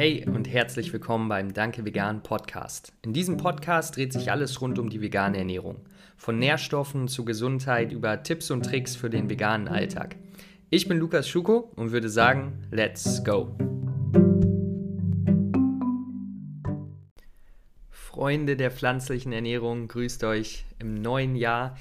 Hey und herzlich willkommen beim Danke Vegan Podcast. In diesem Podcast dreht sich alles rund um die vegane Ernährung. Von Nährstoffen zu Gesundheit über Tipps und Tricks für den veganen Alltag. Ich bin Lukas Schuko und würde sagen, let's go! Freunde der pflanzlichen Ernährung, grüßt euch im neuen Jahr.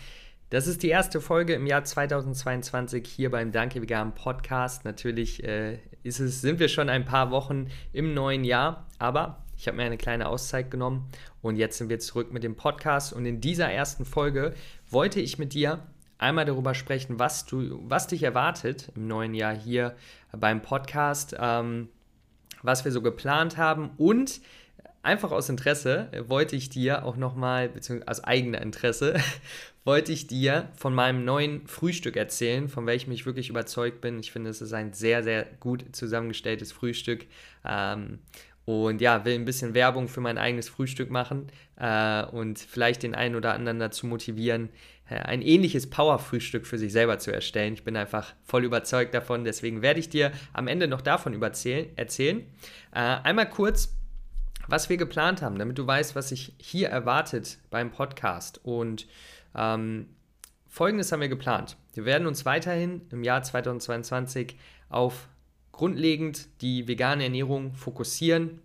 Das ist die erste Folge im Jahr 2022 hier beim Danke Vegan Podcast. Natürlich äh, ist es, sind wir schon ein paar Wochen im neuen Jahr, aber ich habe mir eine kleine Auszeit genommen und jetzt sind wir zurück mit dem Podcast. Und in dieser ersten Folge wollte ich mit dir einmal darüber sprechen, was, du, was dich erwartet im neuen Jahr hier beim Podcast, ähm, was wir so geplant haben und einfach aus Interesse wollte ich dir auch nochmal, beziehungsweise aus eigener Interesse, wollte ich dir von meinem neuen Frühstück erzählen, von welchem ich wirklich überzeugt bin. Ich finde, es ist ein sehr, sehr gut zusammengestelltes Frühstück. Ähm, und ja, will ein bisschen Werbung für mein eigenes Frühstück machen äh, und vielleicht den einen oder anderen dazu motivieren, äh, ein ähnliches Power-Frühstück für sich selber zu erstellen. Ich bin einfach voll überzeugt davon, deswegen werde ich dir am Ende noch davon erzählen. Äh, einmal kurz was wir geplant haben, damit du weißt, was sich hier erwartet beim Podcast. Und ähm, folgendes haben wir geplant. Wir werden uns weiterhin im Jahr 2022 auf grundlegend die vegane Ernährung fokussieren.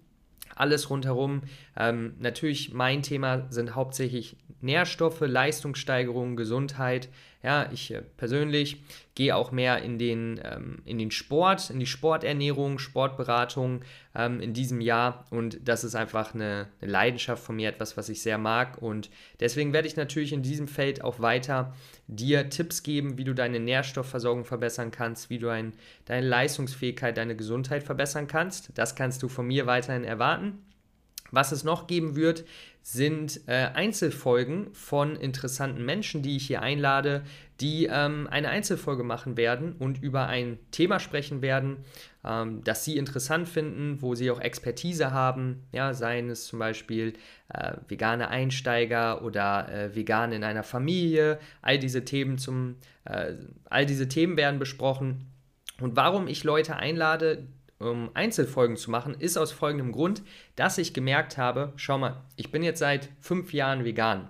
Alles rundherum. Ähm, natürlich mein Thema sind hauptsächlich Nährstoffe, Leistungssteigerung, Gesundheit. Ja, ich äh, persönlich gehe auch mehr in den, ähm, in den Sport, in die Sporternährung, Sportberatung ähm, in diesem Jahr und das ist einfach eine, eine, Leidenschaft von mir, etwas, was ich sehr mag und deswegen werde ich natürlich in diesem Feld auch weiter dir Tipps geben, wie du deine Nährstoffversorgung verbessern kannst, wie du ein, deine Leistungsfähigkeit, deine Gesundheit verbessern kannst. Das kannst du von mir weiterhin erwarten. Was es noch geben wird, sind äh, Einzelfolgen von interessanten Menschen, die ich hier einlade, die ähm, eine Einzelfolge machen werden und über ein Thema sprechen werden, ähm, das sie interessant finden, wo sie auch Expertise haben, ja, seien es zum Beispiel äh, vegane Einsteiger oder äh, vegan in einer Familie, all diese Themen zum, äh, all diese Themen werden besprochen. Und warum ich Leute einlade, um Einzelfolgen zu machen, ist aus folgendem Grund, dass ich gemerkt habe, schau mal, ich bin jetzt seit fünf Jahren vegan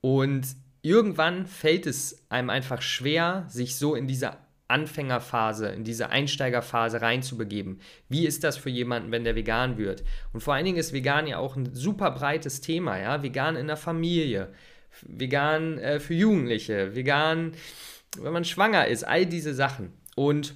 und irgendwann fällt es einem einfach schwer, sich so in diese Anfängerphase, in diese Einsteigerphase reinzubegeben. Wie ist das für jemanden, wenn der vegan wird? Und vor allen Dingen ist vegan ja auch ein super breites Thema, ja, vegan in der Familie, vegan äh, für Jugendliche, vegan, wenn man schwanger ist, all diese Sachen. Und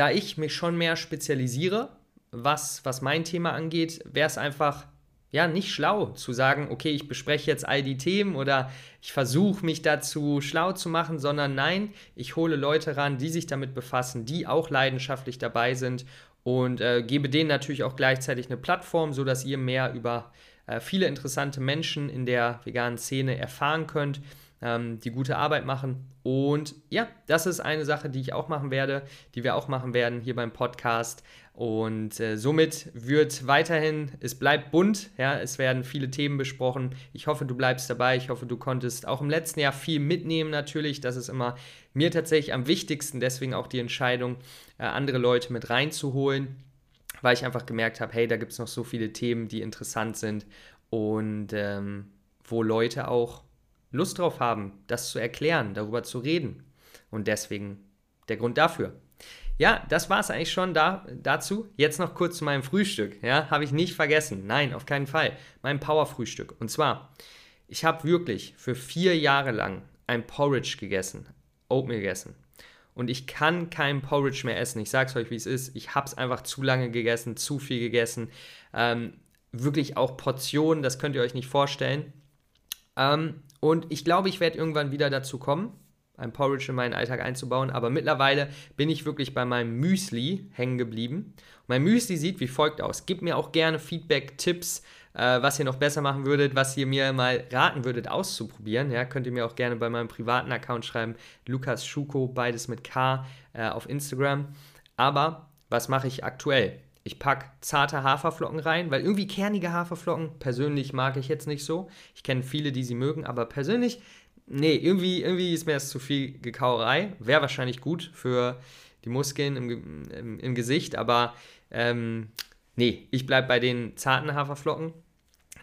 da ich mich schon mehr spezialisiere, was, was mein Thema angeht, wäre es einfach ja nicht schlau zu sagen, okay, ich bespreche jetzt all die Themen oder ich versuche mich dazu schlau zu machen, sondern nein, ich hole Leute ran, die sich damit befassen, die auch leidenschaftlich dabei sind und äh, gebe denen natürlich auch gleichzeitig eine Plattform, sodass ihr mehr über äh, viele interessante Menschen in der veganen Szene erfahren könnt ähm, die gute Arbeit machen. Und ja, das ist eine Sache, die ich auch machen werde, die wir auch machen werden hier beim Podcast. Und äh, somit wird weiterhin, es bleibt bunt, ja, es werden viele Themen besprochen. Ich hoffe, du bleibst dabei. Ich hoffe, du konntest auch im letzten Jahr viel mitnehmen natürlich. Das ist immer mir tatsächlich am wichtigsten, deswegen auch die Entscheidung, äh, andere Leute mit reinzuholen, weil ich einfach gemerkt habe, hey, da gibt es noch so viele Themen, die interessant sind und ähm, wo Leute auch Lust drauf haben, das zu erklären, darüber zu reden. Und deswegen der Grund dafür. Ja, das war es eigentlich schon da, dazu. Jetzt noch kurz zu meinem Frühstück. Ja, habe ich nicht vergessen. Nein, auf keinen Fall. Mein Power-Frühstück. Und zwar, ich habe wirklich für vier Jahre lang ein Porridge gegessen. Oatmeal gegessen. Und ich kann kein Porridge mehr essen. Ich sage es euch, wie es ist. Ich habe es einfach zu lange gegessen, zu viel gegessen. Ähm, wirklich auch Portionen, das könnt ihr euch nicht vorstellen. Ähm, und ich glaube, ich werde irgendwann wieder dazu kommen, ein Porridge in meinen Alltag einzubauen. Aber mittlerweile bin ich wirklich bei meinem Müsli hängen geblieben. mein Müsli sieht wie folgt aus. Gebt mir auch gerne Feedback, Tipps, äh, was ihr noch besser machen würdet, was ihr mir mal raten würdet auszuprobieren. Ja, könnt ihr mir auch gerne bei meinem privaten Account schreiben. Lukas Schuko, beides mit K äh, auf Instagram. Aber was mache ich aktuell? Ich packe zarte Haferflocken rein, weil irgendwie kernige Haferflocken persönlich mag ich jetzt nicht so. Ich kenne viele, die sie mögen, aber persönlich, nee, irgendwie, irgendwie ist mir das zu viel Gekauerei. Wäre wahrscheinlich gut für die Muskeln im, im, im Gesicht, aber ähm, nee, ich bleibe bei den zarten Haferflocken.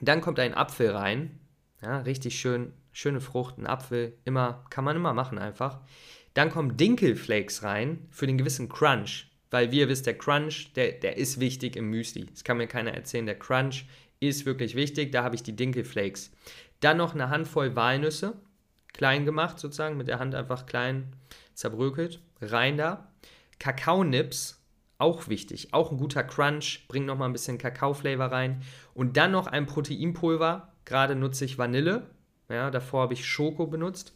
Dann kommt ein Apfel rein. Ja, richtig schön, schöne Frucht, ein Apfel, immer, kann man immer machen einfach. Dann kommen Dinkelflakes rein für den gewissen Crunch. Weil wie ihr wisst, der Crunch, der, der ist wichtig im Müsli. Das kann mir keiner erzählen. Der Crunch ist wirklich wichtig. Da habe ich die Dinkelflakes. Dann noch eine Handvoll Walnüsse, klein gemacht sozusagen, mit der Hand einfach klein zerbrökelt. Rein da. Kakaonips, auch wichtig. Auch ein guter Crunch, bringt nochmal ein bisschen Kakao-Flavor rein. Und dann noch ein Proteinpulver. Gerade nutze ich Vanille. Ja, davor habe ich Schoko benutzt.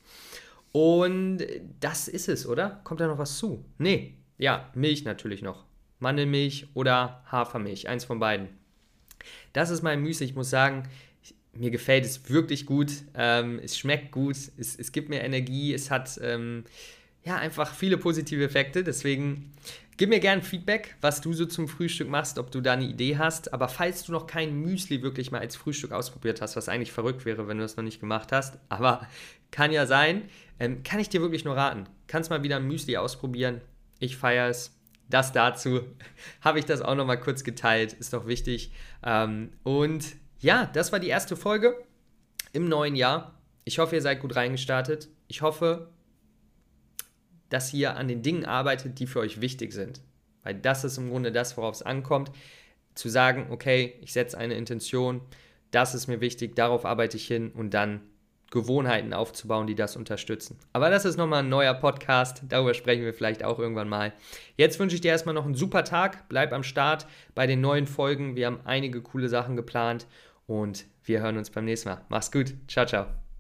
Und das ist es, oder? Kommt da noch was zu? Nee, ja, Milch natürlich noch. Mandelmilch oder Hafermilch, eins von beiden. Das ist mein Müsli. Ich muss sagen, mir gefällt es wirklich gut. Ähm, es schmeckt gut. Es, es, gibt mir Energie. Es hat ähm, ja einfach viele positive Effekte. Deswegen gib mir gerne Feedback, was du so zum Frühstück machst, ob du da eine Idee hast. Aber falls du noch kein Müsli wirklich mal als Frühstück ausprobiert hast, was eigentlich verrückt wäre, wenn du das noch nicht gemacht hast, aber kann ja sein, ähm, kann ich dir wirklich nur raten. Kannst mal wieder ein Müsli ausprobieren. Ich feiere es. Das dazu habe ich das auch nochmal kurz geteilt. Ist doch wichtig. Ähm, und ja, das war die erste Folge im neuen Jahr. Ich hoffe, ihr seid gut reingestartet. Ich hoffe, dass ihr an den Dingen arbeitet, die für euch wichtig sind. Weil das ist im Grunde das, worauf es ankommt. Zu sagen, okay, ich setze eine Intention, das ist mir wichtig, darauf arbeite ich hin und dann Gewohnheiten aufzubauen, die das unterstützen. Aber das ist nochmal ein neuer Podcast, darüber sprechen wir vielleicht auch irgendwann mal. Jetzt wünsche ich dir erstmal noch einen super Tag, bleib am Start bei den neuen Folgen. Wir haben einige coole Sachen geplant und wir hören uns beim nächsten Mal. Mach's gut, ciao, ciao.